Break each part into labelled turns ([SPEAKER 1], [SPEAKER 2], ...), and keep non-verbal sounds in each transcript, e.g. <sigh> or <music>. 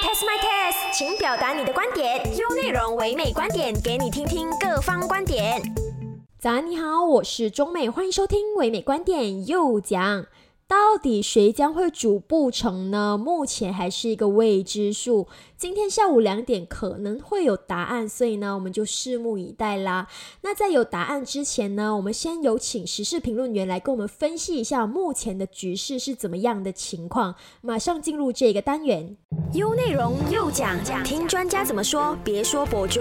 [SPEAKER 1] test my test，请表达你的观点，用内容唯美观点给你听听各方观点。早安，你好，我是中美，欢迎收听唯美观点又讲。到底谁将会主不成呢？目前还是一个未知数。今天下午两点可能会有答案，所以呢，我们就拭目以待啦。那在有答案之前呢，我们先有请时事评论员来跟我们分析一下目前的局势是怎么样的情况。马上进入这个单元，优内容又讲，听专家怎么说，别说博主。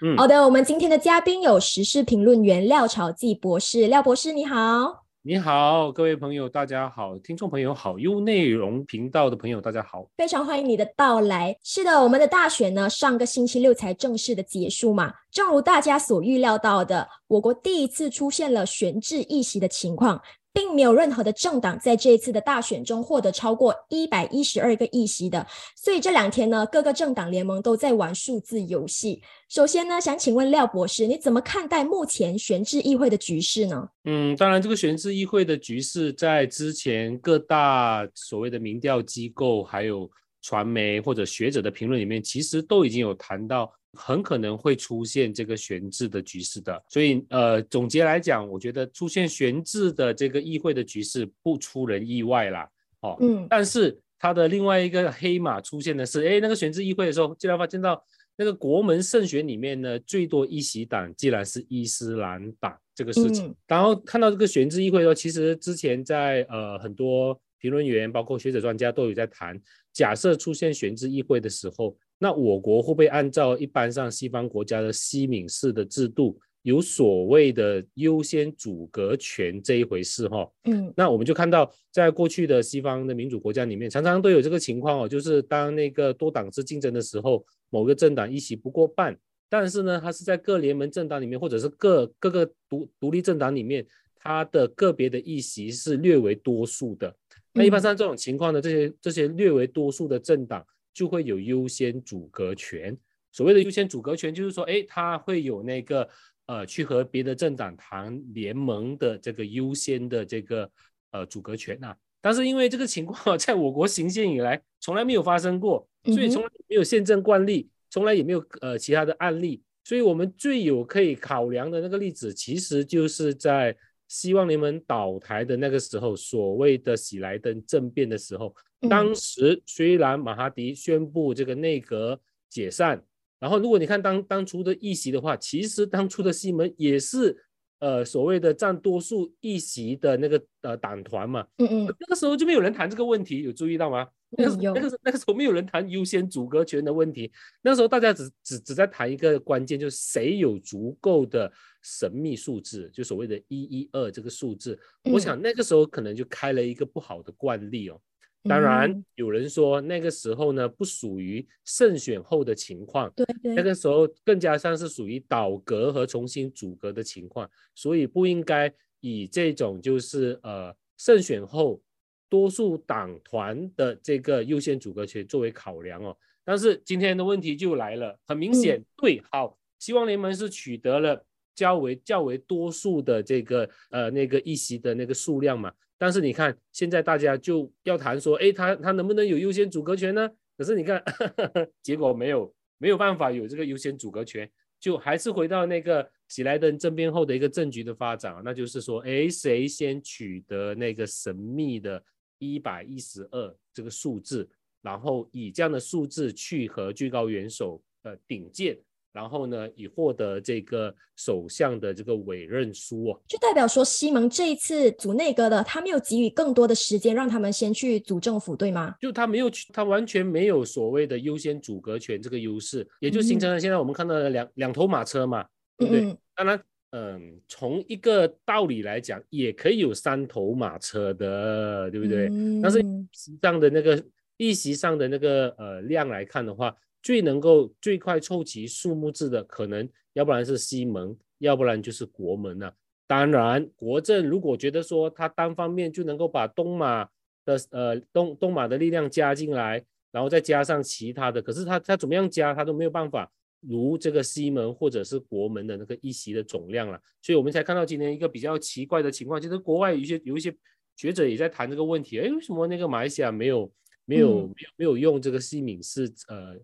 [SPEAKER 1] 嗯，好的，我们今天的嘉宾有时事评论员廖朝记博士，廖博士你好，
[SPEAKER 2] 你好，各位朋友大家好，听众朋友好，优内容频道的朋友大家好，
[SPEAKER 1] 非常欢迎你的到来。是的，我们的大选呢，上个星期六才正式的结束嘛，正如大家所预料到的，我国第一次出现了悬置议席的情况。并没有任何的政党在这一次的大选中获得超过一百一十二个议席的，所以这两天呢，各个政党联盟都在玩数字游戏。首先呢，想请问廖博士，你怎么看待目前悬置议会的局势呢？
[SPEAKER 2] 嗯，当然，这个悬置议会的局势在之前各大所谓的民调机构、还有传媒或者学者的评论里面，其实都已经有谈到。很可能会出现这个悬置的局势的，所以呃，总结来讲，我觉得出现悬置的这个议会的局势不出人意外啦。哦，嗯，但是它的另外一个黑马出现的是，哎，那个悬置议会的时候，竟然发现到那个国门胜选里面呢，最多一席党竟然是伊斯兰党这个事情。然后看到这个悬置议会的时候，其实之前在呃很多评论员，包括学者专家都有在谈，假设出现悬置议会的时候。那我国会不会按照一般上西方国家的西敏式的制度，有所谓的优先阻隔权这一回事？哈，嗯，那我们就看到，在过去的西方的民主国家里面，常常都有这个情况哦，就是当那个多党制竞争的时候，某个政党一席不过半，但是呢，它是在各联盟政党里面，或者是各各个独独立政党里面，它的个别的议席是略为多数的。那一般上这种情况呢，这些这些略为多数的政党。就会有优先阻隔权。所谓的优先阻隔权，就是说，哎，他会有那个呃，去和别的政党谈联盟的这个优先的这个呃阻隔权呐。但是因为这个情况在我国行宪以来从来没有发生过，所以从来没有宪政惯例，从来也没有呃其他的案例。所以我们最有可以考量的那个例子，其实就是在希望联盟倒台的那个时候，所谓的喜来登政变的时候。当时虽然马哈迪宣布这个内阁解散，然后如果你看当当初的议席的话，其实当初的西门也是呃所谓的占多数议席的那个呃党团嘛，嗯嗯，那个时候就没有人谈这个问题，有注意到吗？那个那个那个时候没有人谈优先阻隔权的问题，那时候大家只只只在谈一个关键，就是谁有足够的神秘数字，就所谓的一一二这个数字。我想那个时候可能就开了一个不好的惯例哦。当然，有人说那个时候呢不属于胜选后的情况，
[SPEAKER 1] 对对，
[SPEAKER 2] 那个时候更加像是属于倒阁和重新组阁的情况，所以不应该以这种就是呃胜选后多数党团的这个优先组阁权作为考量哦。但是今天的问题就来了，很明显，对，好，希望联盟是取得了较为较为多数的这个呃那个议席的那个数量嘛。但是你看，现在大家就要谈说，哎，他他能不能有优先阻隔权呢？可是你看，<laughs> 结果没有，没有办法有这个优先阻隔权，就还是回到那个喜来登政变后的一个政局的发展啊，那就是说，哎，谁先取得那个神秘的一百一十二这个数字，然后以这样的数字去和最高元首呃顶剑。然后呢，以获得这个首相的这个委任书哦，
[SPEAKER 1] 就代表说西蒙这一次组内阁的，他没有给予更多的时间让他们先去组政府，对吗？
[SPEAKER 2] 就他没有，他完全没有所谓的优先组阁权这个优势，也就形成了现在我们看到的两两头马车嘛，对不对？当然，嗯，从一个道理来讲，也可以有三头马车的，对不对？但是实际上的那个议席上的那个呃量来看的话。最能够最快凑齐数目字的，可能要不然是西门，要不然就是国门了。当然，国政如果觉得说他单方面就能够把东马的呃东东马的力量加进来，然后再加上其他的，可是他他怎么样加，他都没有办法如这个西门或者是国门的那个一席的总量了。所以我们才看到今天一个比较奇怪的情况，其实国外有一些有一些学者也在谈这个问题，哎，为什么那个马来西亚没有？没有没有没有用这个西敏寺呃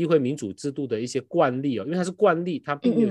[SPEAKER 2] 议会民主制度的一些惯例哦，因为它是惯例，它并没有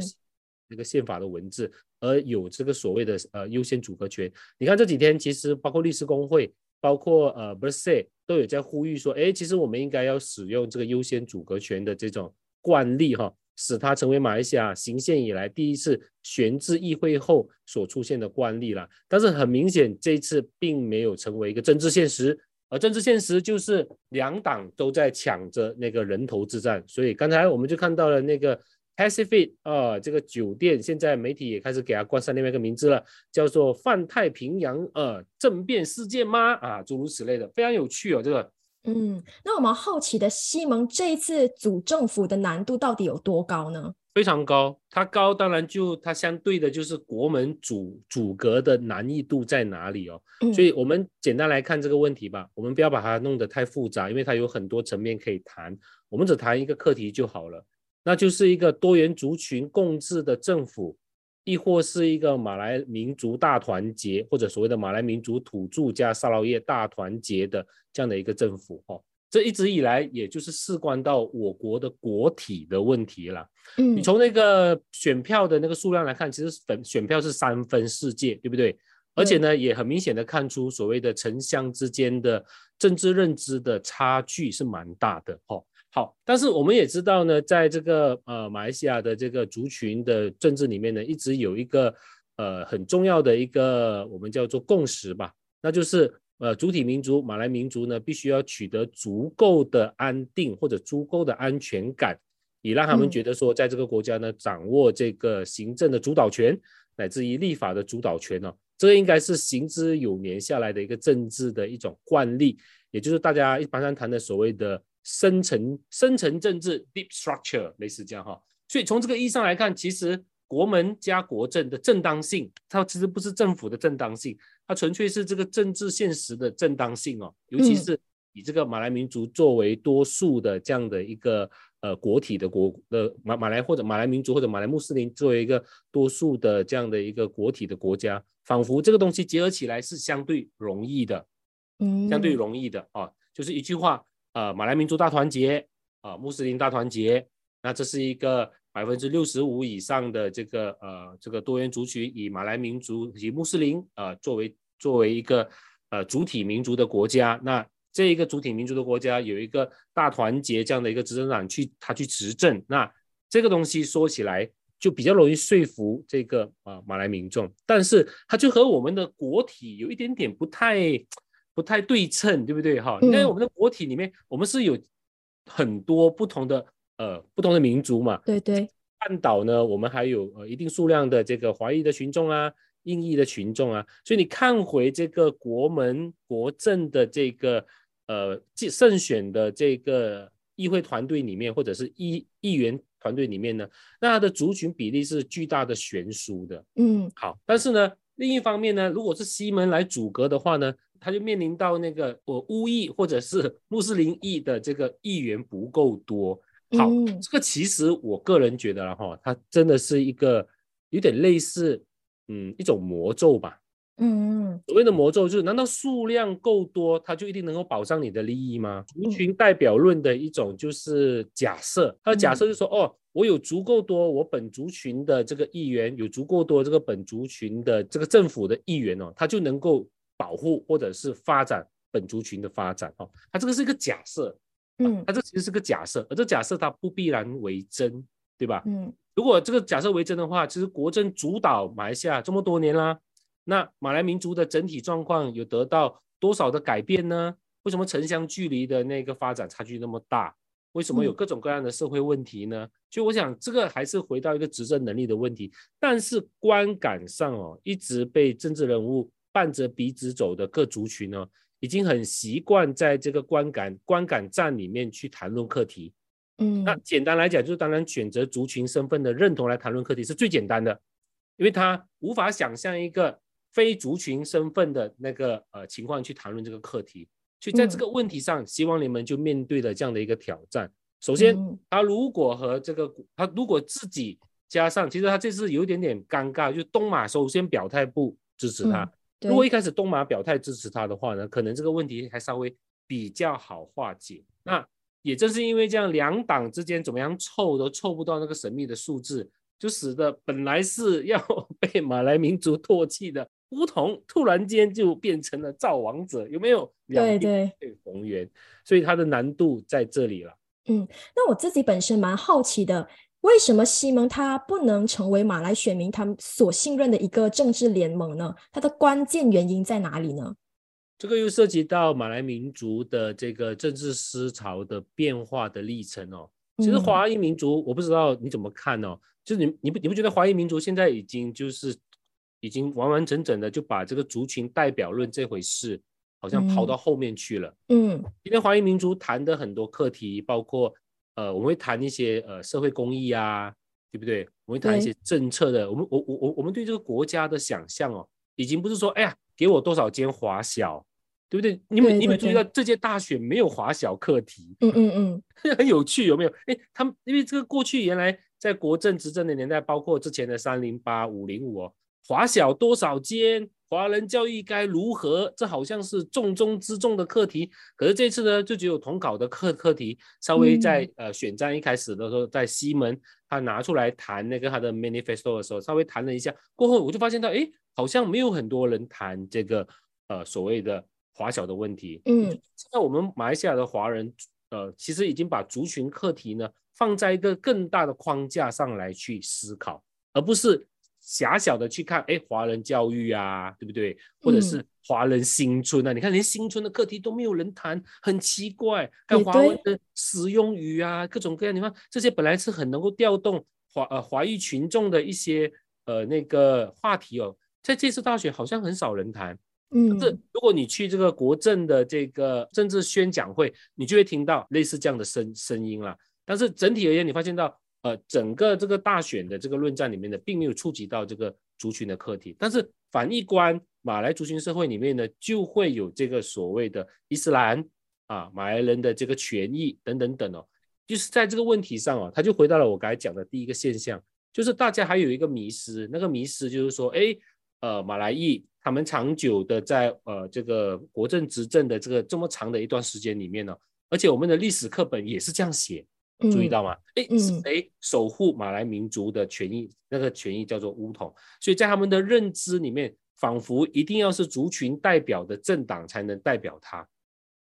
[SPEAKER 2] 那个宪法的文字，而有这个所谓的呃优先阻隔权。你看这几天其实包括律师工会，包括呃 b e r s e 都有在呼吁说，哎，其实我们应该要使用这个优先阻隔权的这种惯例哈。使它成为马来西亚行宪以来第一次悬置议会后所出现的惯例了。但是很明显，这次并没有成为一个政治现实，而政治现实就是两党都在抢着那个人头之战。所以刚才我们就看到了那个 Pacific 啊，这个酒店现在媒体也开始给它冠上另外一个名字了，叫做“泛太平洋呃政变事件”吗？啊，诸如此类的，非常有趣哦，这个。
[SPEAKER 1] 嗯，那我们好奇的西蒙这一次组政府的难度到底有多高呢？
[SPEAKER 2] 非常高，它高当然就它相对的就是国门阻阻隔的难易度在哪里哦。所以我们简单来看这个问题吧，我们不要把它弄得太复杂，因为它有很多层面可以谈，我们只谈一个课题就好了，那就是一个多元族群共治的政府。亦或是一个马来民族大团结，或者所谓的马来民族土著加沙劳越大团结的这样的一个政府，哈，这一直以来也就是事关到我国的国体的问题了。嗯，你从那个选票的那个数量来看，其实选选票是三分世界，对不对？而且呢，也很明显的看出所谓的城乡之间的政治认知的差距是蛮大的，哦。好，但是我们也知道呢，在这个呃马来西亚的这个族群的政治里面呢，一直有一个呃很重要的一个我们叫做共识吧，那就是呃主体民族马来民族呢，必须要取得足够的安定或者足够的安全感，以让他们觉得说，在这个国家呢，掌握这个行政的主导权，乃至于立法的主导权呢，这个应该是行之有年下来的一个政治的一种惯例，也就是大家一般上谈的所谓的。深层深层政治 （deep structure） 类似这样哈，所以从这个意义上来看，其实国门加国政的正当性，它其实不是政府的正当性，它纯粹是这个政治现实的正当性哦。尤其是以这个马来民族作为多数的这样的一个呃国体的国呃马马来或者马来民族或者马来穆斯林作为一个多数的这样的一个国体的国家，仿佛这个东西结合起来是相对容易的，嗯，相对容易的啊，就是一句话。呃，马来民族大团结，啊，穆斯林大团结，那这是一个百分之六十五以上的这个呃这个多元族群，以马来民族以穆斯林呃作为作为一个呃主体民族的国家，那这一个主体民族的国家有一个大团结这样的一个执政党去他去执政，那这个东西说起来就比较容易说服这个啊马来民众，但是它就和我们的国体有一点点不太。不太对称，对不对哈？因为我们的国体里面，我们是有很多不同的呃不同的民族嘛。
[SPEAKER 1] 对对。
[SPEAKER 2] 半岛呢，我们还有呃一定数量的这个华裔的群众啊，印裔的群众啊。所以你看回这个国门国政的这个呃胜选的这个议会团队里面，或者是议议员团队里面呢，那它的族群比例是巨大的悬殊的。嗯。好，但是呢，另一方面呢，如果是西门来阻隔的话呢？他就面临到那个我乌裔或者是穆斯林裔的这个议员不够多。好，这个其实我个人觉得了哈，它真的是一个有点类似嗯一种魔咒吧。嗯，所谓的魔咒就是，难道数量够多，它就一定能够保障你的利益吗？族群代表论的一种就是假设，它的假设就是说，哦，我有足够多我本族群的这个议员，有足够多这个本族群的这个政府的议员哦，他就能够。保护或者是发展本族群的发展哦，它这个是一个假设，嗯，它这其实是个假设，而这假设它不必然为真，对吧？嗯，如果这个假设为真的话，其实国政主导马来西亚这么多年啦，那马来民族的整体状况有得到多少的改变呢？为什么城乡距离的那个发展差距那么大？为什么有各种各样的社会问题呢？就我想，这个还是回到一个执政能力的问题，但是观感上哦，一直被政治人物。伴着鼻子走的各族群呢，已经很习惯在这个观感观感站里面去谈论课题。嗯，那简单来讲，就是当然选择族群身份的认同来谈论课题是最简单的，因为他无法想象一个非族群身份的那个呃情况去谈论这个课题。所以在这个问题上，希望你们就面对了这样的一个挑战。首先，他如果和这个他如果自己加上，其实他这次有一点点尴尬，就东马首先表态不支持他。如果一开始东马表态支持他的话呢，可能这个问题还稍微比较好化解。那也正是因为这样，两党之间怎么样凑都凑不到那个神秘的数字，就使得本来是要 <laughs> 被马来民族唾弃的乌统，突然间就变成了造王者，有没有？
[SPEAKER 1] 对对，
[SPEAKER 2] 逢源，所以它的难度在这里了。
[SPEAKER 1] 嗯，那我自己本身蛮好奇的，为什么西蒙他不能成为马来选民他们所信任的一个政治联盟呢？它的关键原因在哪里呢？
[SPEAKER 2] 这个又涉及到马来民族的这个政治思潮的变化的历程哦。其实华裔民族，我不知道你怎么看哦。就是你你不你不觉得华裔民族现在已经就是已经完完整整的就把这个族群代表论这回事，好像抛到后面去了。
[SPEAKER 1] 嗯，
[SPEAKER 2] 今天华裔民族谈的很多课题，包括呃，我们会谈一些呃社会公益啊，对不对？我们会谈一些政策的。我们我我我我们对这个国家的想象哦，已经不是说哎呀，给我多少间华小。对不对？你们你们注意到这届大选没有华小课题？
[SPEAKER 1] 嗯嗯嗯，<laughs>
[SPEAKER 2] 很有趣，有没有？哎，他们因为这个过去原来在国政执政的年代，包括之前的三零八五零五哦，华小多少间？华人教育该如何？这好像是重中之重的课题。可是这次呢，就只有统考的课课题，稍微在呃选战一开始的时候，在西门他拿出来谈那个他的 manifesto 的时候，稍微谈了一下，过后我就发现到，哎，好像没有很多人谈这个呃所谓的。华小的问题，
[SPEAKER 1] 嗯，
[SPEAKER 2] 现在我们马来西亚的华人，呃，其实已经把族群课题呢放在一个更大的框架上来去思考，而不是狭小的去看，哎，华人教育啊，对不对？或者是华人新村啊？你看连新村的课题都没有人谈，很奇怪。还有华文的使用语啊，各种各样，你看这些本来是很能够调动华呃华裔群众的一些呃那个话题哦，在这次大选好像很少人谈。
[SPEAKER 1] 嗯，
[SPEAKER 2] 是如果你去这个国政的这个政治宣讲会，你就会听到类似这样的声声音了。但是整体而言，你发现到，呃，整个这个大选的这个论战里面呢，并没有触及到这个族群的课题。但是反一观，马来族群社会里面呢，就会有这个所谓的伊斯兰啊，马来人的这个权益等等等哦，就是在这个问题上哦，他就回到了我刚才讲的第一个现象，就是大家还有一个迷失，那个迷失就是说，哎，呃，马来裔。他们长久的在呃这个国政执政的这个这么长的一段时间里面呢，而且我们的历史课本也是这样写，注意到吗？哎，谁守护马来民族的权益？那个权益叫做乌统，所以在他们的认知里面，仿佛一定要是族群代表的政党才能代表他，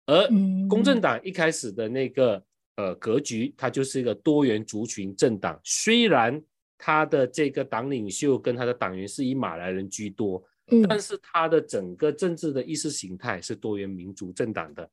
[SPEAKER 2] 而公正党一开始的那个呃格局，它就是一个多元族群政党，虽然他的这个党领袖跟他的党员是以马来人居多。但是他的整个政治的意识形态是多元民族政党的，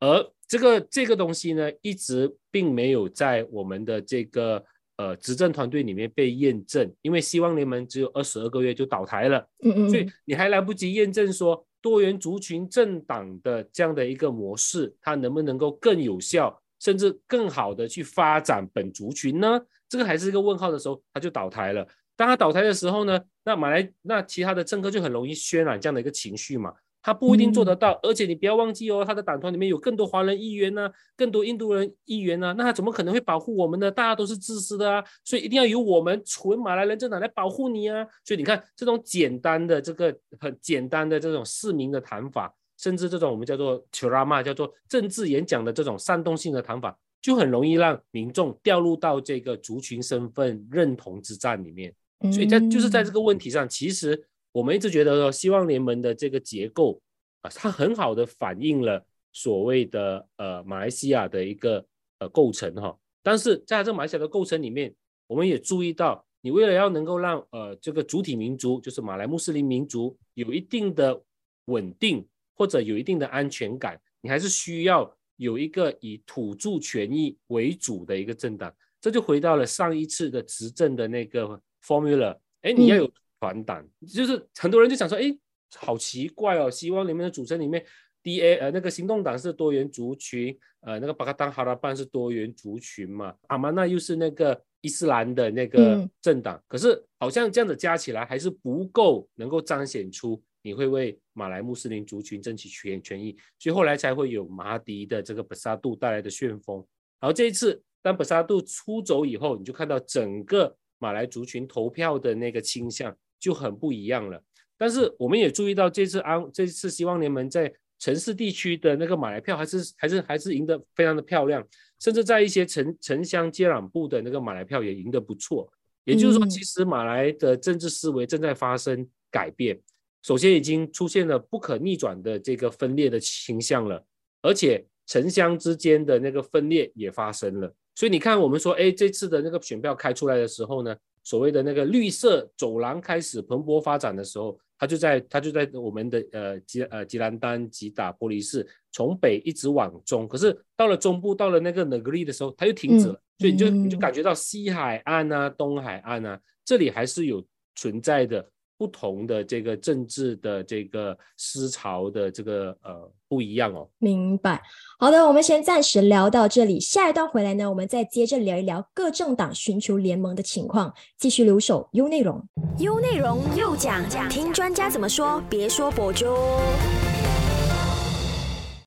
[SPEAKER 2] 而这个这个东西呢，一直并没有在我们的这个呃执政团队里面被验证，因为希望联盟只有二十二个月就倒台了，
[SPEAKER 1] 嗯嗯，
[SPEAKER 2] 所以你还来不及验证说多元族群政党的这样的一个模式，它能不能够更有效，甚至更好的去发展本族群呢？这个还是一个问号的时候，它就倒台了。当他倒台的时候呢，那马来那其他的政客就很容易渲染这样的一个情绪嘛，他不一定做得到，而且你不要忘记哦，他的党团里面有更多华人议员呢，更多印度人议员呢，那他怎么可能会保护我们呢？大家都是自私的啊，所以一定要由我们纯马来人政党来保护你啊。所以你看这种简单的这个很简单的这种市民的谈法，甚至这种我们叫做 “churama” 叫做政治演讲的这种煽动性的谈法，就很容易让民众掉入到这个族群身份认同之战里面。所以在就是在这个问题上，其实我们一直觉得说，希望联盟的这个结构啊，它很好的反映了所谓的呃马来西亚的一个呃构成哈。但是在这马来西亚的构成里面，我们也注意到，你为了要能够让呃这个主体民族，就是马来穆斯林民族有一定的稳定或者有一定的安全感，你还是需要有一个以土著权益为主的一个政党。这就回到了上一次的执政的那个。Formula，哎，你要有团党，就是很多人就想说，哎，好奇怪哦，希望里面的组成里面，DA 呃那个行动党是多元族群，呃那个巴卡当哈拉班是多元族群嘛，阿曼那又是那个伊斯兰的那个政党，可是好像这样子加起来还是不够能够彰显出你会为马来穆斯林族群争取权权益，所以后来才会有马迪的这个本沙杜带来的旋风，然后这一次当本沙杜出走以后，你就看到整个。马来族群投票的那个倾向就很不一样了，但是我们也注意到这次安这次希望联盟在城市地区的那个马来票还是还是还是赢得非常的漂亮，甚至在一些城城乡接壤部的那个马来票也赢得不错。也就是说，其实马来的政治思维正在发生改变。首先，已经出现了不可逆转的这个分裂的倾向了，而且城乡之间的那个分裂也发生了。所以你看，我们说，哎，这次的那个选票开出来的时候呢，所谓的那个绿色走廊开始蓬勃发展的时候。它就在它就在我们的呃吉呃吉兰丹吉打玻璃市，从北一直往中，可是到了中部到了那个内格利的时候，它又停止了，所以你就你就感觉到西海岸啊、东海岸啊，这里还是有存在的。不同的这个政治的这个思潮的这个呃不一样哦，
[SPEAKER 1] 明白。好的，我们先暂时聊到这里，下一段回来呢，我们再接着聊一聊各政党寻求联盟的情况，继续留守优内容，
[SPEAKER 3] 优内容又讲，听专家怎么说，别说博主。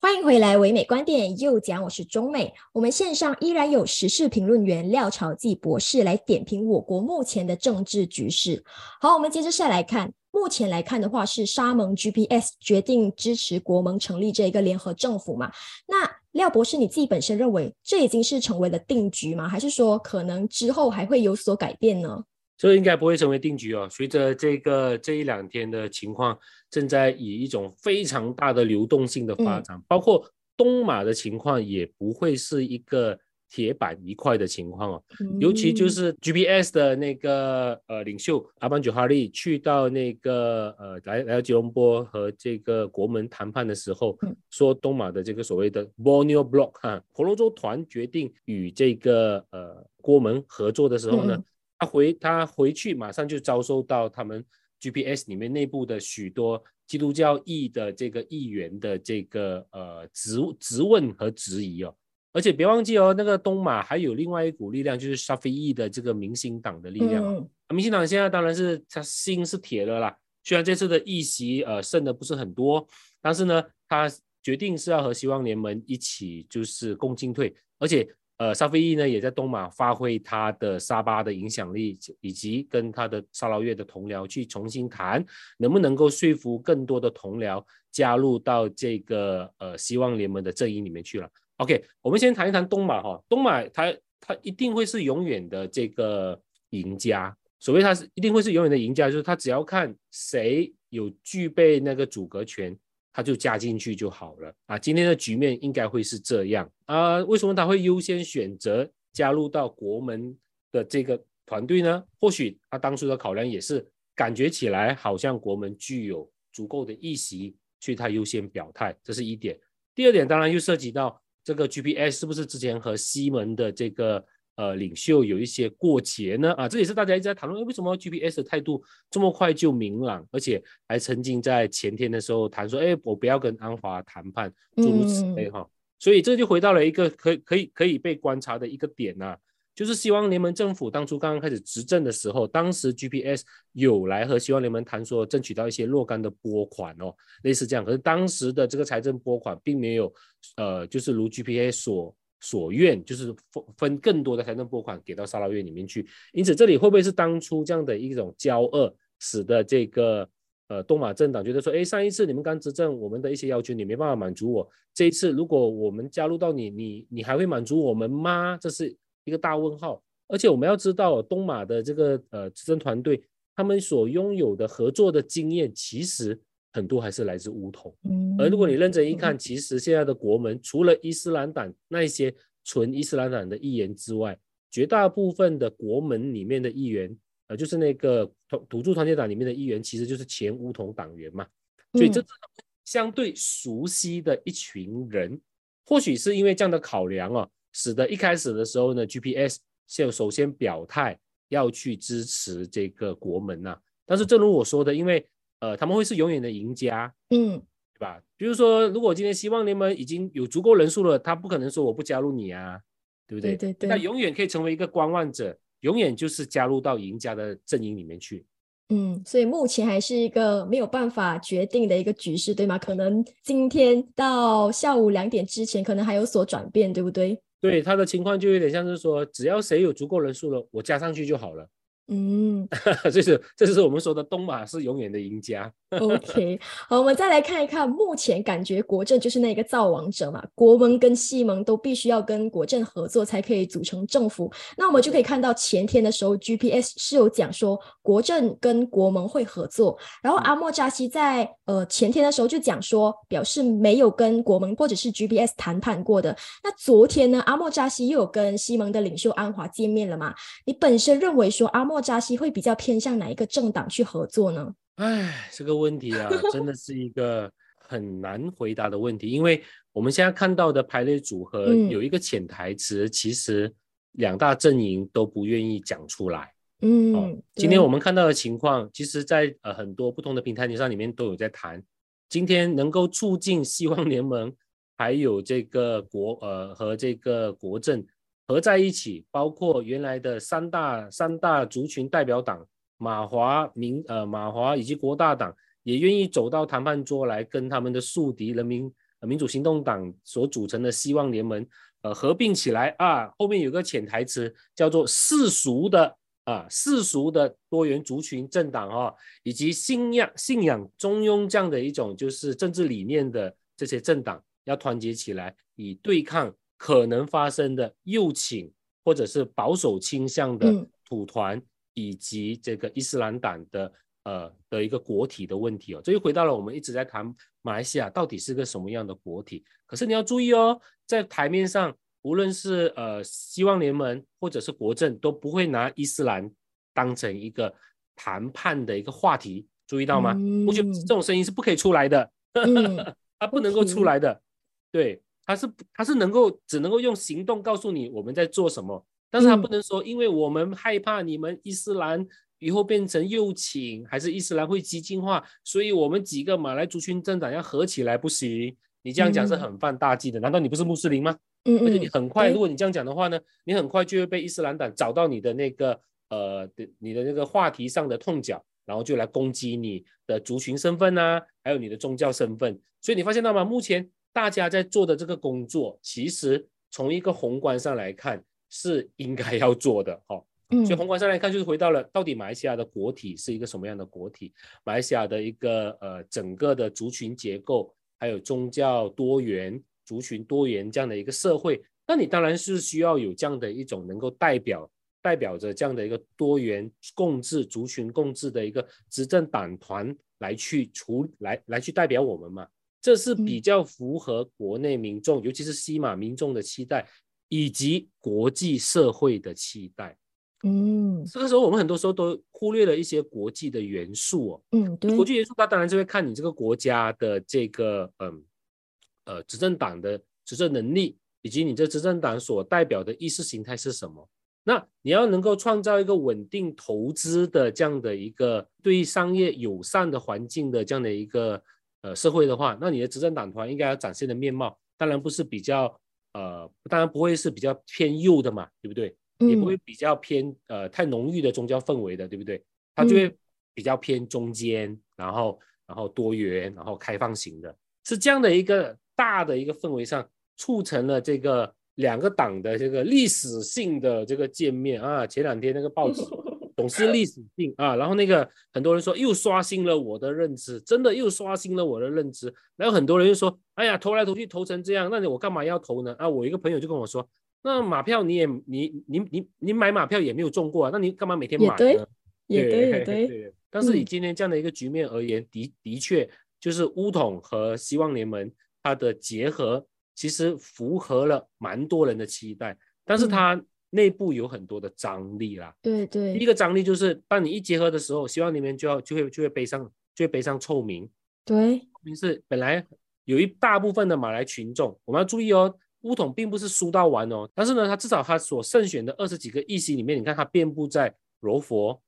[SPEAKER 1] 欢迎回来，唯美观点又讲，我是中美。我们线上依然有时事评论员廖朝记博士来点评我国目前的政治局势。好，我们接着下来看，目前来看的话是沙盟 GPS 决定支持国盟成立这一个联合政府嘛？那廖博士你自己本身认为这已经是成为了定局吗？还是说可能之后还会有所改变呢？
[SPEAKER 2] 这应该不会成为定局哦。随着这个这一两天的情况，正在以一种非常大的流动性的发展，包括东马的情况也不会是一个铁板一块的情况哦。尤其就是 GPS 的那个呃领袖阿班久哈利去到那个呃来来到吉隆坡和这个国门谈判的时候，说东马的这个所谓的 Borneo Block 哈婆罗洲团决定与这个呃国门合作的时候呢。他回他回去，马上就遭受到他们 GPS 里面内部的许多基督教裔的这个议员的这个呃质质问和质疑哦。而且别忘记哦，那个东马还有另外一股力量，就是沙菲裔的这个民星党的力量。明星党现在当然是他心是铁的啦，虽然这次的议席呃剩的不是很多，但是呢，他决定是要和希望联盟一起就是共进退，而且。呃，沙菲翼呢也在东马发挥他的沙巴的影响力，以及跟他的沙捞越的同僚去重新谈，能不能够说服更多的同僚加入到这个呃希望联盟的阵营里面去了。OK，我们先谈一谈东马哈，东马他他一定会是永远的这个赢家。所谓他是一定会是永远的赢家，就是他只要看谁有具备那个阻隔权。他就加进去就好了啊！今天的局面应该会是这样啊？为什么他会优先选择加入到国门的这个团队呢？或许他当初的考量也是感觉起来好像国门具有足够的议席，所以他优先表态，这是一点。第二点当然又涉及到这个 GPS 是不是之前和西门的这个。呃，领袖有一些过节呢，啊，这也是大家一直在讨论，为什么 GPS 的态度这么快就明朗，而且还曾经在前天的时候谈说，哎，我不要跟安华谈判，诸如此类哈，所以这就回到了一个可可以可以被观察的一个点呐，就是希望联盟政府当初刚刚开始执政的时候，当时 GPS 有来和希望联盟谈说争取到一些若干的拨款哦，类似这样，可是当时的这个财政拨款并没有，呃，就是如 GPS 所。所愿就是分分更多的财政拨款给到沙捞越里面去，因此这里会不会是当初这样的一种交恶，使得这个呃东马政党觉得说，哎，上一次你们刚执政，我们的一些要求你没办法满足我，这一次如果我们加入到你，你你还会满足我们吗？这是一个大问号。而且我们要知道，东马的这个呃执政团队，他们所拥有的合作的经验，其实很多还是来自乌统。而如果你认真一看，其实现在的国门除了伊斯兰党那一些纯伊斯兰党的议员之外，绝大部分的国门里面的议员，呃，就是那个土土著团结党里面的议员，其实就是前乌统党员嘛。所以这相对熟悉的一群人，或许是因为这样的考量哦，使得一开始的时候呢，GPS 先首先表态要去支持这个国门呐。但是正如我说的，因为呃，他们会是永远的赢家，嗯。对吧，比如说，如果今天希望联盟已经有足够人数了，他不可能说我不加入你啊，对不对？
[SPEAKER 1] 对对。那
[SPEAKER 2] 永远可以成为一个观望者，永远就是加入到赢家的阵营里面去。
[SPEAKER 1] 嗯，所以目前还是一个没有办法决定的一个局势，对吗？可能今天到下午两点之前，可能还有所转变，对不对？
[SPEAKER 2] 对，他的情况就有点像是说，只要谁有足够人数了，我加上去就好了。嗯，<laughs> 这是这就是我们说的东马是永远的赢家。
[SPEAKER 1] OK，<laughs> 好，我们再来看一看，目前感觉国政就是那个造王者嘛，国盟跟西盟都必须要跟国政合作才可以组成政府。那我们就可以看到前天的时候，GPS 是有讲说国政跟国盟会合作，然后阿莫扎西在呃前天的时候就讲说表示没有跟国盟或者是 GPS 谈判过的。那昨天呢，阿莫扎西又有跟西盟的领袖安华见面了嘛？你本身认为说阿莫。扎西会比较偏向哪一个政党去合作呢？
[SPEAKER 2] 哎，这个问题啊，真的是一个很难回答的问题，因为我们现在看到的排列组合有一个潜台词，其实两大阵营都不愿意讲出来。嗯，今天我们看到的情况，其实，在呃很多不同的平台上里面都有在谈，今天能够促进希望联盟还有这个国呃和这个国政。合在一起，包括原来的三大三大族群代表党马华民呃马华以及国大党也愿意走到谈判桌来跟他们的宿敌人民呃民主行动党所组成的希望联盟呃合并起来啊，后面有个潜台词叫做世俗的啊世俗的多元族群政党啊，以及信仰信仰中庸这样的一种就是政治理念的这些政党要团结起来以对抗。可能发生的右倾或者是保守倾向的土团以及这个伊斯兰党的呃的一个国体的问题哦，这又回到了我们一直在谈马来西亚到底是个什么样的国体。可是你要注意哦，在台面上，无论是呃希望联盟或者是国政，都不会拿伊斯兰当成一个谈判的一个话题，注意到吗？我觉得这种声音是不可以出来的，<laughs> 它不能够出来的，对。他是他是能够只能够用行动告诉你我们在做什么，但是他不能说，因为我们害怕你们伊斯兰以后变成右倾，还是伊斯兰会激进化，所以我们几个马来族群政党要合起来不行。你这样讲是很犯大忌的，难道你不是穆斯林吗？嗯而且你很快，如果你这样讲的话呢，你很快就会被伊斯兰党找到你的那个呃的你的那个话题上的痛脚，然后就来攻击你的族群身份啊，还有你的宗教身份。所以你发现到吗？目前。大家在做的这个工作，其实从一个宏观上来看是应该要做的，哈。嗯。所以宏观上来看，就是回到了到底马来西亚的国体是一个什么样的国体？马来西亚的一个呃整个的族群结构，还有宗教多元、族群多元这样的一个社会，那你当然是需要有这样的一种能够代表代表着这样的一个多元共治、族群共治的一个执政党团来去处来来去代表我们嘛。这是比较符合国内民众，尤其是西马民众的期待，以及国际社会的期待。嗯，这个时候我们很多时候都忽略了一些国际的元素哦。嗯，对，国际元素它当然就会看你这个国家的这个嗯呃执政党的执政能力，以及你这执政党所代表的意识形态是什么。那你要能够创造一个稳定投资的这样的一个对商业友善的环境的这样的一个。呃，社会的话，那你的执政党团应该要展现的面貌，当然不是比较呃，当然不会是比较偏右的嘛，对不对？也不会比较偏呃太浓郁的宗教氛围的，对不对？它就会比较偏中间，然后然后多元，然后开放型的，是这样的一个大的一个氛围上，促成了这个两个党的这个历史性的这个见面啊。前两天那个报纸。总是历史性啊，然后那个很多人说又刷新了我的认知，真的又刷新了我的认知。然后很多人又说，哎呀，投来投去投成这样，那你我干嘛要投呢？啊，我一个朋友就跟我说，那马票你也你你你你买马票也没有中过啊，那你干嘛每天买
[SPEAKER 1] 呢？也对，也对，对。
[SPEAKER 2] 但是以今天这样的一个局面而言，的的确就是乌统和希望联盟它的结合，其实符合了蛮多人的期待，但是它。内部有很多的张力啦，
[SPEAKER 1] 对对，
[SPEAKER 2] 第一个张力就是当你一结合的时候，希望里面就要就会就会背上就会背上臭名，
[SPEAKER 1] 对，
[SPEAKER 2] 名是本来有一大部分的马来群众，我们要注意哦，乌统并不是输到完哦，但是呢，他至少他所胜选的二十几个议席里面，你看他遍布在柔佛，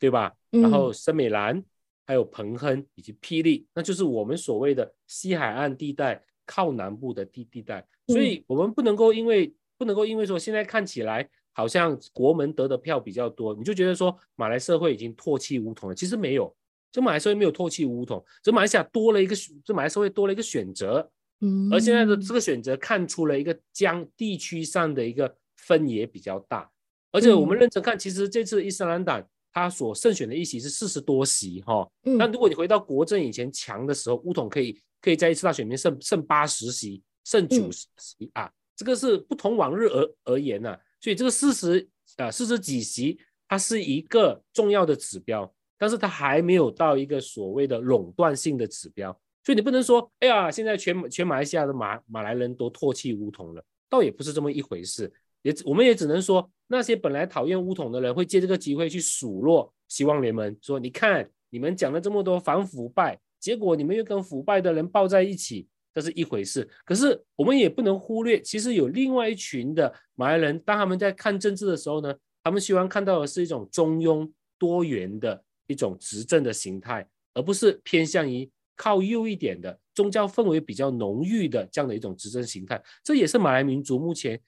[SPEAKER 2] 对吧？然后森美兰，还有彭亨以及霹雳，那就是我们所谓的西海岸地带靠南部的地地带，所以我们不能够因为。不能够因为说现在看起来好像国门得的票比较多，你就觉得说马来社会已经唾弃乌统了。其实没有，这马来社会没有唾弃乌统，这马来西亚多了一个，这马来社会多了一个选择。嗯，而现在的这个选择看出了一个将地区上的一个分野比较大。而且我们认真看，其实这次伊斯兰党他所胜选的议席是四十多席哈。那如果你回到国政以前强的时候，乌统可以可以在一次大选里面胜胜八十席，胜九十席啊，这个是不同往日而而言呢。所以这个四十啊四十几席，它是一个重要的指标，但是它还没有到一个所谓的垄断性的指标。所以你不能说，哎呀，现在全全马来西亚的马马来人都唾弃乌统了，倒也不是这么一回事。也我们也只能说，那些本来讨厌乌统的人会借这个机会去数落希望联盟，说你看你们讲了这么多反腐败，结果你们又跟腐败的人抱在一起，这是一回事。可是我们也不能忽略，其实有另外一群的马来人，当他们在看政治的时候呢，他们希望看到的是一种中庸多元的一种执政的形态，而不是偏向于靠右一点的宗教氛围比较浓郁的这样的一种执政形态。这也是马来民族目前。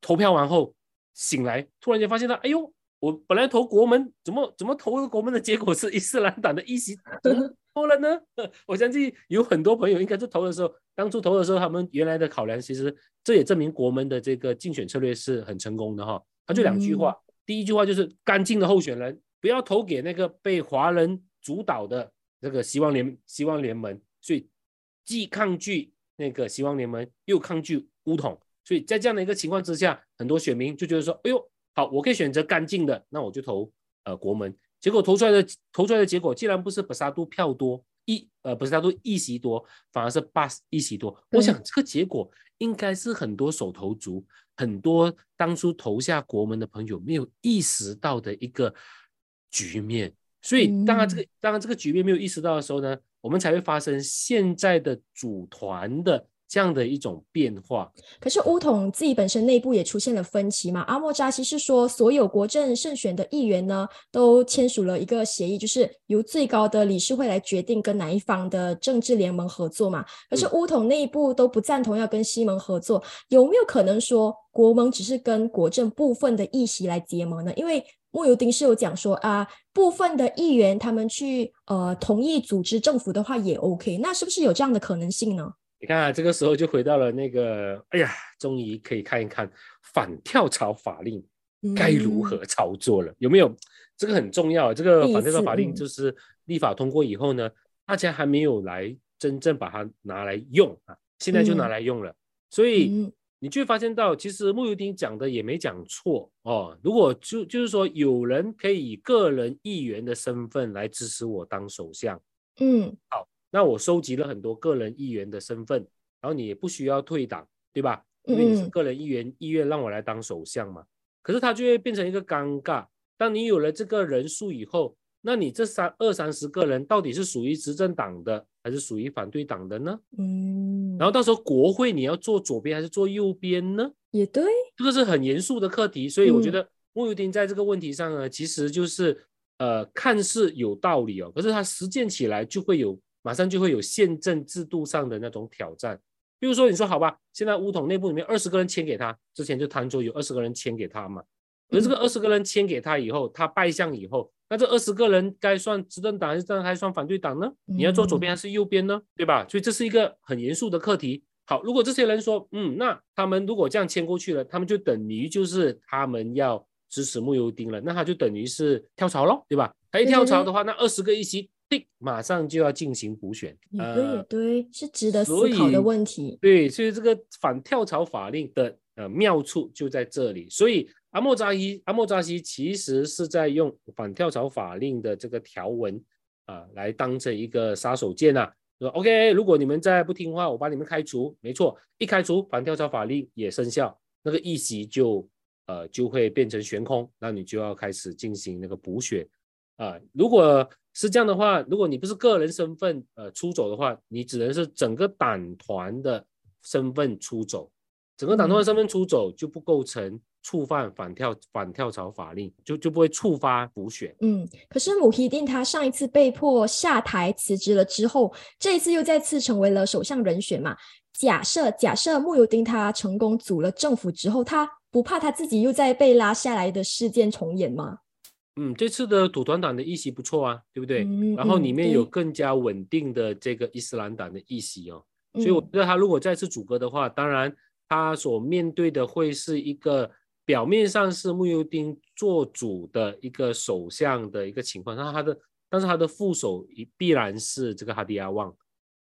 [SPEAKER 2] 投票完后醒来，突然间发现到，哎呦，我本来投国门，怎么怎么投国门的结果是伊斯兰党的议席多了呢？<laughs> 我相信有很多朋友应该是投的时候，当初投的时候，他们原来的考量，其实这也证明国门的这个竞选策略是很成功的哈。他就两句话，第一句话就是干净的候选人，不要投给那个被华人主导的这个希望联希望联盟，所以既抗拒那个希望联盟，又抗拒乌统。所以在这样的一个情况之下，很多选民就觉得说：“哎呦，好，我可以选择干净的，那我就投呃国门。”结果投出来的投出来的结果，竟然不是本沙都票多一呃本沙都一席多，反而是八一席多。我想这个结果应该是很多手头族、很多当初投下国门的朋友没有意识到的一个局面。所以当然这个当然这个局面没有意识到的时候呢，我们才会发生现在的组团的。这样的一种变化，
[SPEAKER 1] 可是乌统自己本身内部也出现了分歧嘛？阿莫扎西是说，所有国政胜选的议员呢，都签署了一个协议，就是由最高的理事会来决定跟哪一方的政治联盟合作嘛。可是乌统内部都不赞同要跟西盟合作，有没有可能说国盟只是跟国政部分的议席来结盟呢？因为莫尤丁是有讲说啊，部分的议员他们去呃同意组织政府的话也 OK，那是不是有这样的可能性呢？
[SPEAKER 2] 你看啊，这个时候就回到了那个，哎呀，终于可以看一看反跳槽法令该如何操作了，有没有？这个很重要。这个反跳槽法令就是立法通过以后呢，大家还没有来真正把它拿来用啊，现在就拿来用了。所以你就会发现到，其实穆尤丁讲的也没讲错哦。如果就就是说，有人可以以个人议员的身份来支持我当首相，
[SPEAKER 1] 嗯，
[SPEAKER 2] 好。那我收集了很多个人议员的身份，然后你也不需要退党，对吧？因为你是个人议员，意愿让我来当首相嘛。可是他就会变成一个尴尬。当你有了这个人数以后，那你这三二三十个人到底是属于执政党的，还是属于反对党的呢？
[SPEAKER 1] 嗯。
[SPEAKER 2] 然后到时候国会你要坐左边还是坐右边呢？
[SPEAKER 1] 也对，
[SPEAKER 2] 这个是很严肃的课题。所以我觉得穆尤丁在这个问题上呢，其实就是呃，看似有道理哦，可是他实践起来就会有。马上就会有宪政制度上的那种挑战，比如说你说好吧，现在乌统内部里面二十个人签给他，之前就谈说有二十个人签给他嘛，而这个二十个人签给他以后，他拜相以后，那这二十个人该算执政党还是还算反对党呢？你要做左边还是右边呢？对吧？所以这是一个很严肃的课题。好，如果这些人说，嗯，那他们如果这样签过去了，他们就等于就是他们要支持穆尤丁了，那他就等于是跳槽喽，对吧？他一跳槽的话，那二十个议席。马上就要进行补选，
[SPEAKER 1] 也对，也对，是值得思考的问题。
[SPEAKER 2] 对，所以这个反跳槽法令的呃妙处就在这里。所以阿莫扎伊阿莫扎西其实是在用反跳槽法令的这个条文啊，来当成一个杀手锏呐。说 OK，如果你们再不听话，我把你们开除。没错，一开除反跳槽法令也生效，那个议席就呃就会变成悬空，那你就要开始进行那个补选啊。如果是这样的话，如果你不是个人身份呃出走的话，你只能是整个党团的身份出走，整个党团的身份出走就不构成触犯反跳反跳槽法令，就就不会触发补选。
[SPEAKER 1] 嗯，可是姆希丁他上一次被迫下台辞职了之后，这一次又再次成为了首相人选嘛？假设假设穆尤丁他成功组了政府之后，他不怕他自己又再被拉下来的事件重演吗？
[SPEAKER 2] 嗯，这次的土团党的议席不错啊，对不对？然后里面有更加稳定的这个伊斯兰党的议席哦，所以我觉得他如果再次组阁的话，当然他所面对的会是一个表面上是穆尤丁做主的一个首相的一个情况，那他的但是他的副手必必然是这个哈迪亚旺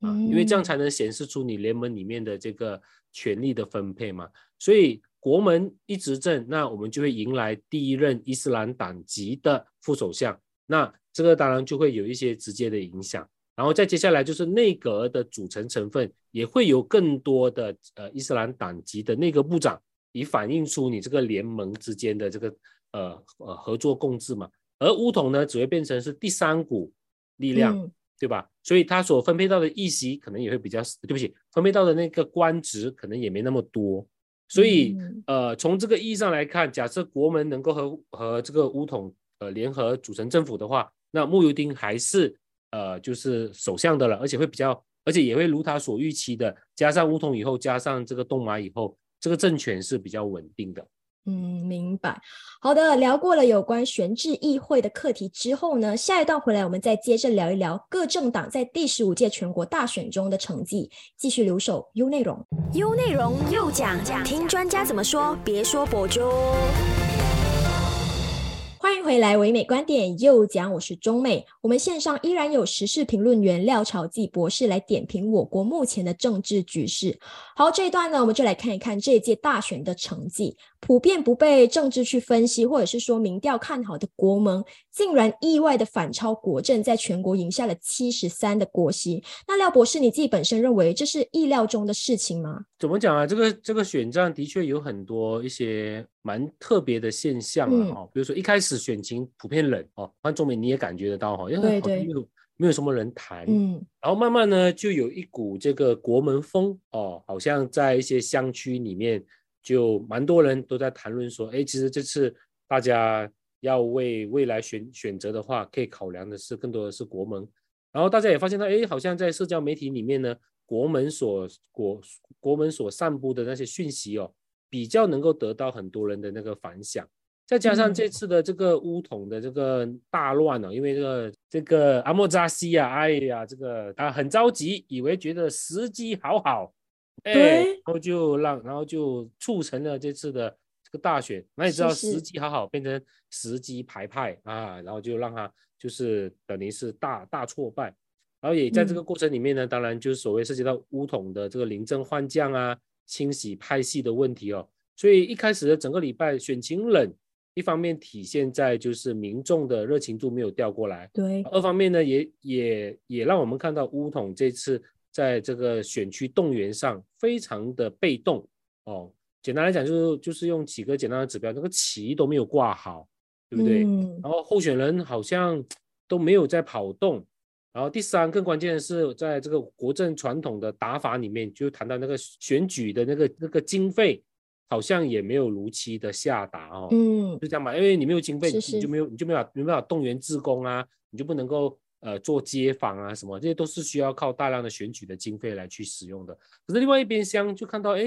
[SPEAKER 2] 啊，因为这样才能显示出你联盟里面的这个权力的分配嘛。所以国门一执政，那我们就会迎来第一任伊斯兰党籍的副首相，那这个当然就会有一些直接的影响。然后再接下来就是内阁的组成成分也会有更多的呃伊斯兰党籍的内阁部长。以反映出你这个联盟之间的这个呃呃合作共治嘛，而乌统呢只会变成是第三股力量，对吧？所以他所分配到的议席可能也会比较，对不起，分配到的那个官职可能也没那么多。所以呃从这个意义上来看，假设国门能够和和这个乌统呃联合组成政府的话，那穆尤丁还是呃就是首相的了，而且会比较，而且也会如他所预期的，加上乌统以后，加上这个东马以后。这个政权是比较稳定的。
[SPEAKER 1] 嗯，明白。好的，聊过了有关选制议会的课题之后呢，下一段回来我们再接着聊一聊各政党在第十五届全国大选中的成绩。继续留守 U 内容
[SPEAKER 3] ，，U 内容又讲讲，听专家怎么说，别说博主。
[SPEAKER 1] 欢迎回来，唯美观点又讲，我是中美。我们线上依然有时事评论员廖朝记博士来点评我国目前的政治局势。好，这一段呢，我们就来看一看这一届大选的成绩。普遍不被政治去分析，或者是说民调看好的国盟，竟然意外的反超国政，在全国赢下了七十三的国席。那廖博士，你自己本身认为这是意料中的事情吗？
[SPEAKER 2] 怎么讲啊？这个这个选战的确有很多一些蛮特别的现象啊，哈，比如说一开始选情普遍冷哦，换中美你也感觉得到哈，因为没有没有什么人谈，嗯，然后慢慢呢就有一股这个国门风哦，好像在一些乡区里面。就蛮多人都在谈论说，哎，其实这次大家要为未来选选择的话，可以考量的是更多的是国门。然后大家也发现到，哎，好像在社交媒体里面呢，国门所国国门所散布的那些讯息哦，比较能够得到很多人的那个反响。再加上这次的这个乌统的这个大乱哦，因为这个这个阿莫扎西啊，哎呀，这个啊很着急，以为觉得时机好好。哎，然后就让，然后就促成了这次的这个大选。那你知道时机好好变成时机排派啊，然后就让他就是等于是大大挫败。然后也在这个过程里面呢，当然就是所谓涉及到乌统的这个临阵换将啊、清洗派系的问题哦。所以一开始的整个礼拜选情冷，一方面体现在就是民众的热情度没有调过来，
[SPEAKER 1] 对；
[SPEAKER 2] 二方面呢，也也也让我们看到乌统这次。在这个选区动员上非常的被动哦，简单来讲就是就是用几个简单的指标，那个旗都没有挂好，对不对？然后候选人好像都没有在跑动，然后第三更关键的是，在这个国政传统的打法里面，就谈到那个选举的那个那个经费，好像也没有如期的下达哦，嗯，就这样吧，因为你没有经费，你就没有你就没法没办法动员自工啊，你就不能够。呃，做街访啊，什么这些都是需要靠大量的选举的经费来去使用的。可是另外一边厢就看到，哎，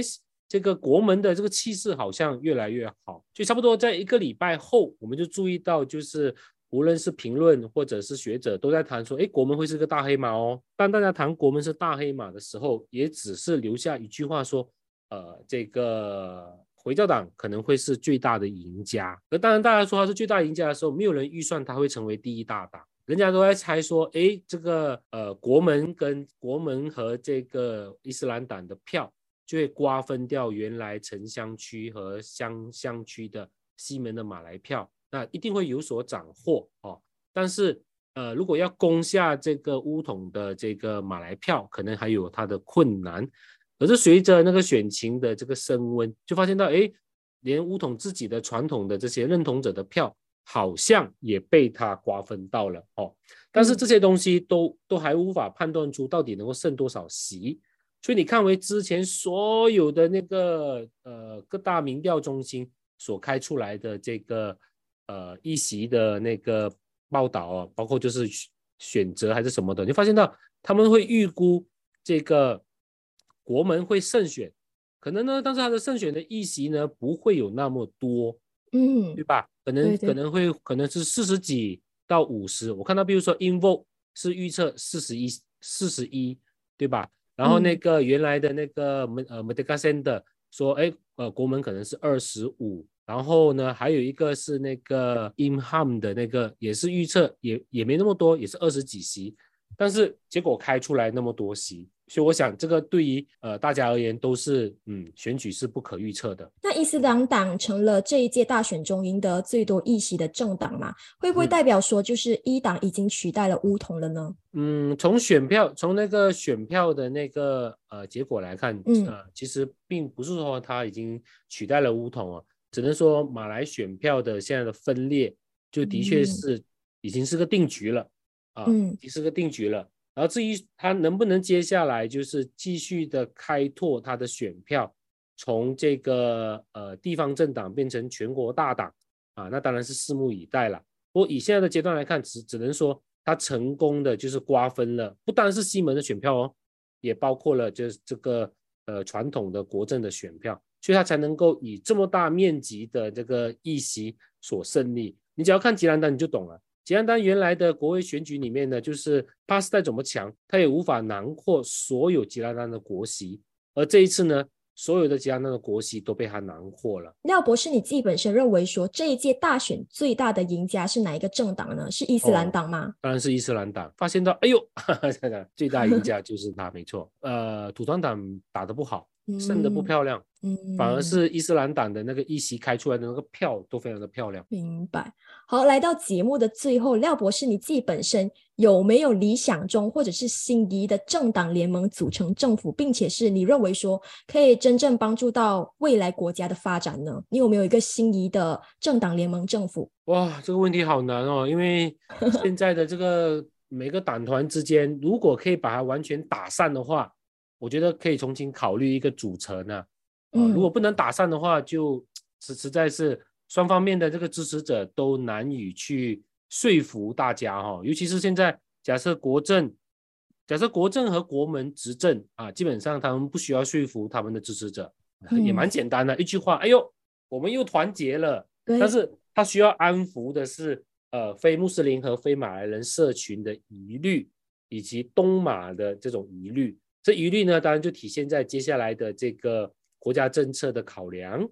[SPEAKER 2] 这个国门的这个气势好像越来越好。就差不多在一个礼拜后，我们就注意到，就是无论是评论或者是学者都在谈说，哎，国门会是个大黑马哦。当大家谈国门是大黑马的时候，也只是留下一句话说，呃，这个回教党可能会是最大的赢家。而当然，大家说他是最大赢家的时候，没有人预算他会成为第一大党。人家都在猜说，哎，这个呃，国门跟国门和这个伊斯兰党的票就会瓜分掉原来城乡区和乡乡区的西门的马来票，那一定会有所斩获哦。但是呃，如果要攻下这个乌统的这个马来票，可能还有它的困难。可是随着那个选情的这个升温，就发现到，哎，连乌统自己的传统的这些认同者的票。好像也被他瓜分到了哦，但是这些东西都都还无法判断出到底能够剩多少席，所以你看为之前所有的那个呃各大民调中心所开出来的这个呃一席的那个报道啊，包括就是选择还是什么的，你发现到他们会预估这个国门会胜选，可能呢，但是他的胜选的议席呢不会有那么多。嗯，对吧？可能可能会可能是四十几到五十。我看到，比如说 Invo 是预测四十一，四十一，对吧？然后那个原来的那个门呃 m e d i c a e 的说，哎呃国门可能是二十五，然后呢，还有一个是那个 Inham 的那个，也是预测，也也没那么多，也是二十几席，但是结果开出来那么多席。所以我想，这个对于呃大家而言都是，嗯，选举是不可预测的。
[SPEAKER 1] 那伊斯兰党成了这一届大选中赢得最多议席的政党嘛？会不会代表说，就是一党已经取代了乌统了呢？
[SPEAKER 2] 嗯，从选票，从那个选票的那个呃结果来看，嗯，其实并不是说他已经取代了乌统啊，只能说马来选票的现在的分裂，就的确是已经是个定局了啊，已经是个定局了。而至于他能不能接下来就是继续的开拓他的选票，从这个呃地方政党变成全国大党啊，那当然是拭目以待了。不过以现在的阶段来看，只只能说他成功的就是瓜分了，不单是西门的选票哦，也包括了就是这个呃传统的国政的选票，所以他才能够以这么大面积的这个议席所胜利。你只要看吉兰丹你就懂了。吉兰丹原来的国会选举里面呢，就是帕斯代怎么强，他也无法囊括所有吉兰丹的国席。而这一次呢，所有的吉兰丹的国席都被他囊括了。
[SPEAKER 1] 廖博士，你自己本身认为说这一届大选最大的赢家是哪一个政党呢？是伊斯兰党吗？
[SPEAKER 2] 当然是伊斯兰党。发现到，哎呦，<laughs> 最大赢家就是他，没错。呃，土团党打得不好。胜的不漂亮，嗯，反而是伊斯兰党的那个议席开出来的那个票都非常的漂亮。
[SPEAKER 1] 明白。好，来到节目的最后，廖博士，你自己本身有没有理想中或者是心仪的政党联盟组成政府，并且是你认为说可以真正帮助到未来国家的发展呢？你有没有一个心仪的政党联盟政府？
[SPEAKER 2] 哇，这个问题好难哦，因为现在的这个每个党团之间，如果可以把它完全打散的话。我觉得可以重新考虑一个组成呢，啊，如果不能打散的话，就实实在是双方面的这个支持者都难以去说服大家哈，尤其是现在假设国政，假设国政和国门执政啊，基本上他们不需要说服他们的支持者，也蛮简单的一句话，哎呦，我们又团结了，但是他需要安抚的是呃非穆斯林和非马来人社群的疑虑，以及东马的这种疑虑。这疑虑呢，当然就体现在接下来的这个国家政策的考量、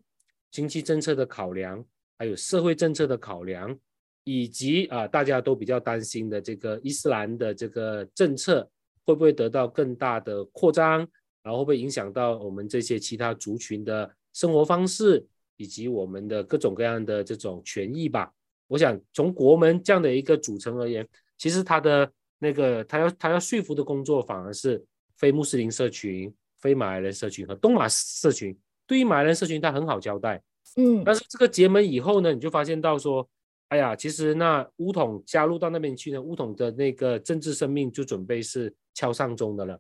[SPEAKER 2] 经济政策的考量，还有社会政策的考量，以及啊，大家都比较担心的这个伊斯兰的这个政策会不会得到更大的扩张，然后会不会影响到我们这些其他族群的生活方式，以及我们的各种各样的这种权益吧？我想从国门这样的一个组成而言，其实他的那个他要他要说服的工作反而是。非穆斯林社群、非马来人社群和东马社群，对于马来人社群，它很好交代。嗯，但是这个结盟以后呢，你就发现到说，哎呀，其实那乌统加入到那边去呢，乌统的那个政治生命就准备是敲丧钟的了。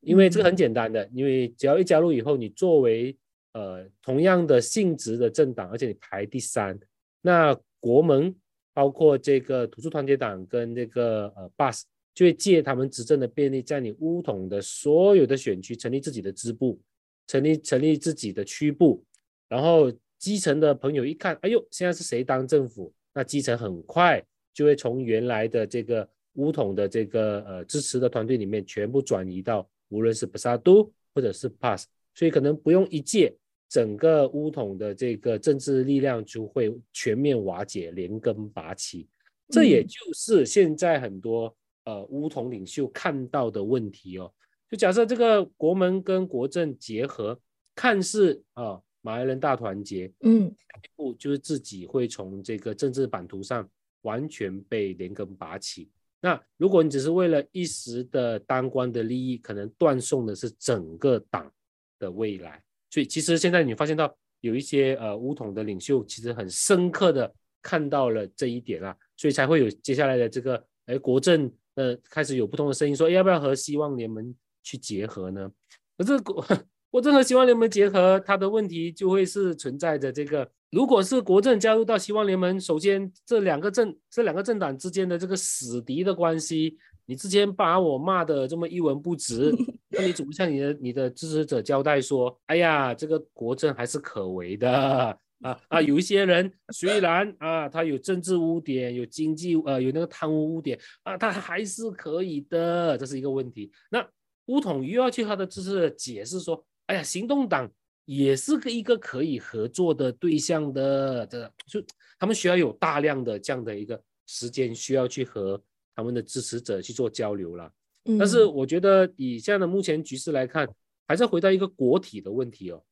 [SPEAKER 2] 因为这个很简单的，因为只要一加入以后，你作为呃同样的性质的政党，而且你排第三，那国盟包括这个土著团结党跟这个呃 BAS。就会借他们执政的便利，在你乌统的所有的选区成立自己的支部，成立成立自己的区部，然后基层的朋友一看，哎呦，现在是谁当政府？那基层很快就会从原来的这个乌统的这个呃支持的团队里面全部转移到无论是布萨都或者是 Pass，所以可能不用一届，整个乌统的这个政治力量就会全面瓦解，连根拔起。这也就是现在很多。呃，乌统领袖看到的问题哦，就假设这个国门跟国政结合，看似啊马来人大团结，嗯，不就是自己会从这个政治版图上完全被连根拔起。那如果你只是为了一时的当官的利益，可能断送的是整个党的未来。所以其实现在你发现到有一些呃乌统的领袖，其实很深刻的看到了这一点啊，所以才会有接下来的这个哎国政。呃，开始有不同的声音说，要不要和希望联盟去结合呢？可是国 <laughs> 国政和希望联盟结合，它的问题就会是存在着这个，如果是国政加入到希望联盟，首先这两个政这两个政党之间的这个死敌的关系，你之前把我骂的这么一文不值，<laughs> 那你怎么向你的你的支持者交代说，哎呀，这个国政还是可为的？啊啊，有一些人虽然啊，他有政治污点，有经济呃，有那个贪污污点啊，他还是可以的，这是一个问题。那乌统又要去他的支持解释说，哎呀，行动党也是个一个可以合作的对象的，这就他们需要有大量的这样的一个时间，需要去和他们的支持者去做交流了。但是我觉得以现在的目前局势来看，还是回到一个国体的问题哦。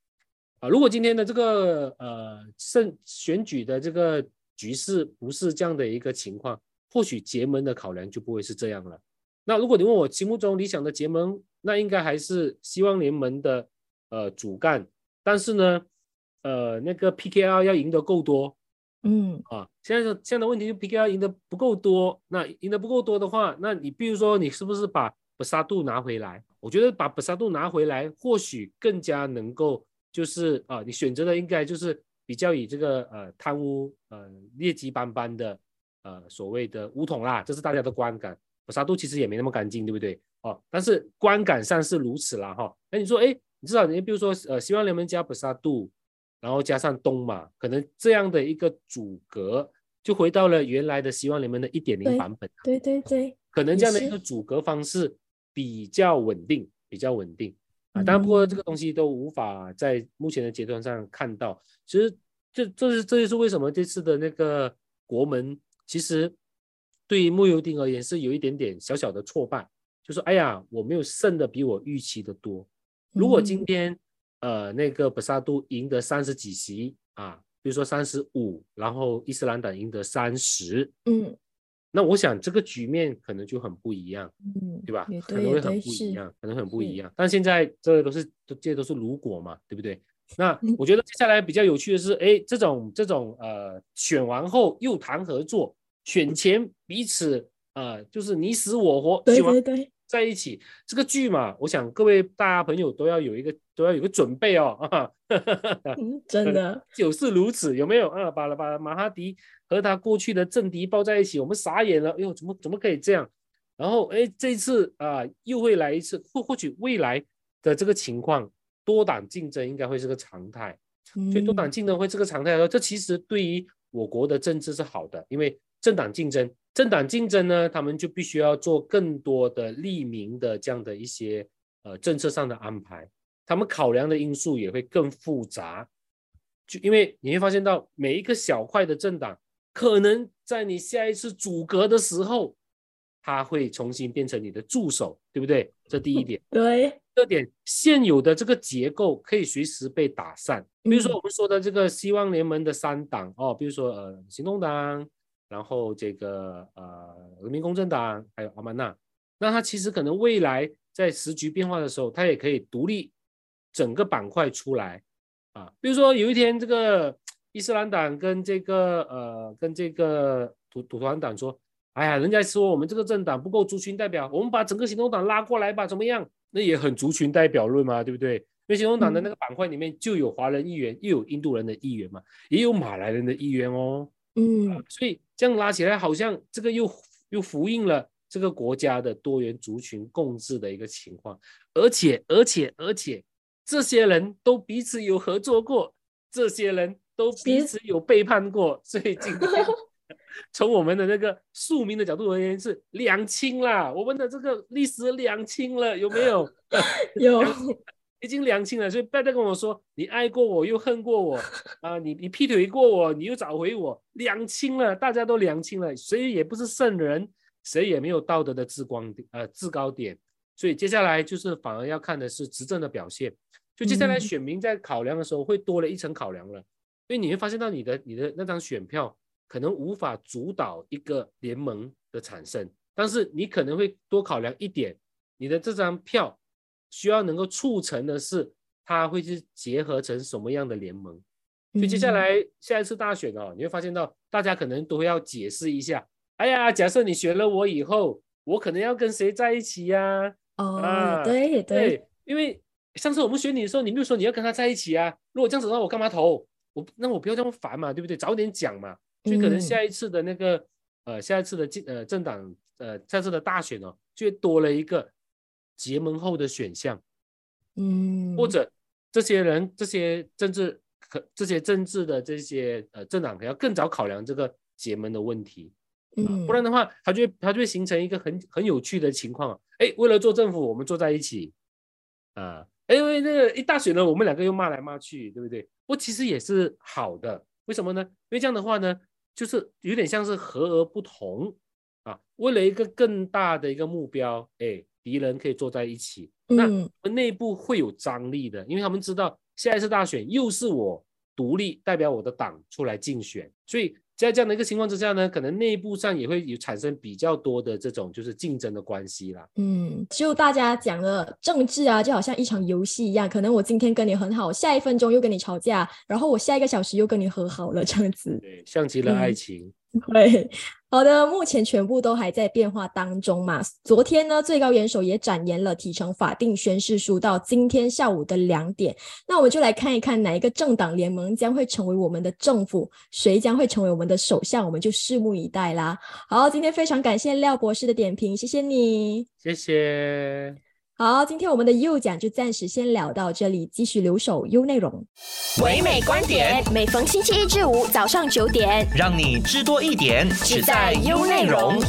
[SPEAKER 2] 啊，如果今天的这个呃胜选举的这个局势不是这样的一个情况，或许结盟的考量就不会是这样了。那如果你问我心目中理想的结盟，那应该还是希望联盟的呃主干，但是呢，呃那个 PKR 要赢得够多，
[SPEAKER 1] 嗯
[SPEAKER 2] 啊，现在现在的问题就 PKR 赢得不够多，那赢得不够多的话，那你比如说你是不是把布沙杜拿回来？我觉得把布沙杜拿回来，或许更加能够就是啊，你选择的应该就是比较以这个呃贪污呃劣迹斑斑的呃所谓的乌统啦，这是大家的观感。布沙度其实也没那么干净，对不对？哦，但是观感上是如此啦，哈。那你说，哎，你至少你比如说，呃，希望联盟加布沙杜，然后加上东马，可能这样的一个阻隔就回到了原来的希望联盟的一点零版本。
[SPEAKER 1] 对对对，
[SPEAKER 2] 可能这样的一个阻隔方式比较稳定，比较稳定啊。当然，不过这个东西都无法在目前的阶段上看到。其实，这这是这就是为什么这次的那个国门，其实对于穆尤丁而言是有一点点小小的挫败。就说哎呀，我没有胜的比我预期的多。如果今天呃那个布萨杜赢得三十几席啊，比如说三十五，然后伊斯兰党赢得三十，
[SPEAKER 1] 嗯，
[SPEAKER 2] 那我想这个局面可能就很不一样，
[SPEAKER 1] 嗯，
[SPEAKER 2] 对吧？
[SPEAKER 1] 也
[SPEAKER 2] 可能会很不一样，可能很不一样。但现在这个都是这些都是如果嘛，对不对？那我觉得接下来比较有趣的是，哎，这种这种呃选完后又谈合作，选前彼此。呃，就是你死我活，
[SPEAKER 1] 对对对，
[SPEAKER 2] 在一起这个剧嘛，我想各位大家朋友都要有一个都要有个准备哦啊，
[SPEAKER 1] 真的 <laughs>
[SPEAKER 2] 就是如此，有没有啊？把把马哈迪和他过去的政敌抱在一起，我们傻眼了，哎呦，怎么怎么可以这样？然后哎，这次啊又会来一次，或或许未来的这个情况，多党竞争应该会是个常态，所以多党竞争会这个常态，说这其实对于我国的政治是好的，因为政党竞争。政党竞争呢，他们就必须要做更多的利民的这样的一些呃政策上的安排，他们考量的因素也会更复杂，就因为你会发现到每一个小块的政党，可能在你下一次阻隔的时候，他会重新变成你的助手，对不对？这第一点。<laughs>
[SPEAKER 1] 对。
[SPEAKER 2] 第二点，现有的这个结构可以随时被打散，比如说我们说的这个希望联盟的三党哦，比如说呃行动党。然后这个呃，人民公正党还有阿曼纳，那他其实可能未来在时局变化的时候，他也可以独立整个板块出来啊。比如说有一天这个伊斯兰党跟这个呃跟这个土土团党说，哎呀，人家说我们这个政党不够族群代表，我们把整个行动党拉过来吧，怎么样？那也很族群代表论嘛，对不对？因为行动党的那个板块里面就有华人议员，又有印度人的议员嘛，也有马来人的议员哦。
[SPEAKER 1] 嗯，
[SPEAKER 2] 所以这样拉起来，好像这个又又呼应了这个国家的多元族群共治的一个情况，而且而且而且，这些人都彼此有合作过，这些人都彼此有背叛过，所以今天 <laughs> 从我们的那个庶民的角度而言是两清啦，我们的这个历史两清了，有没有？<laughs>
[SPEAKER 1] 有。<laughs>
[SPEAKER 2] 已经两清了，所以不要再跟我说你爱过我又恨过我啊！你你劈腿过我，你又找回我，两清了，大家都两清了，谁也不是圣人，谁也没有道德的制光点呃制高点，所以接下来就是反而要看的是执政的表现。就接下来选民在考量的时候会多了一层考量了，因为你会发现到你的你的那张选票可能无法主导一个联盟的产生，但是你可能会多考量一点，你的这张票。需要能够促成的是，它会去结合成什么样的联盟？所以接下来下一次大选哦，你会发现到大家可能都会要解释一下。哎呀，假设你选了我以后，我可能要跟谁在一起呀？
[SPEAKER 1] 哦，对
[SPEAKER 2] 对，因为上次我们选你的时候，你没有说你要跟他在一起啊。如果这样子的话，我干嘛投？我那我不要这么烦嘛，对不对？早点讲嘛。所以可能下一次的那个呃，下一次的政呃政党呃，下次的大选哦，就多了一个。结盟后的选项，
[SPEAKER 1] 嗯，
[SPEAKER 2] 或者这些人、这些政治、可这些政治的这些呃政党可，要更早考量这个结盟的问题，
[SPEAKER 1] 嗯，
[SPEAKER 2] 不然的话，它就它就会形成一个很很有趣的情况。哎，为了做政府，我们坐在一起，啊，哎，因为那个一大选呢，我们两个又骂来骂去，对不对？不其实也是好的，为什么呢？因为这样的话呢，就是有点像是和而不同啊，为了一个更大的一个目标，哎，敌人可以坐在一起，那内部会有张力的，因为他们知道下一次大选又是我独立代表我的党出来竞选，所以。在这样的一个情况之下呢，可能内部上也会有产生比较多的这种就是竞争的关系啦。
[SPEAKER 1] 嗯，就大家讲的政治啊，就好像一场游戏一样，可能我今天跟你很好，下一分钟又跟你吵架，然后我下一个小时又跟你和好了，这样子。
[SPEAKER 2] 对，像极了爱情。<laughs>
[SPEAKER 1] 对，好的，目前全部都还在变化当中嘛。昨天呢，最高元首也展延了提成法定宣誓书到今天下午的两点。那我们就来看一看哪一个政党联盟将会成为我们的政府，谁将会成为我们的首相，我们就拭目以待啦。好，今天非常感谢廖博士的点评，谢谢你，
[SPEAKER 2] 谢谢。
[SPEAKER 1] 好，今天我们的优讲就暂时先聊到这里，继续留守优内容。
[SPEAKER 3] 唯美观点，每逢星期一至五早上九点，
[SPEAKER 4] 让你知多一点，只在优内容。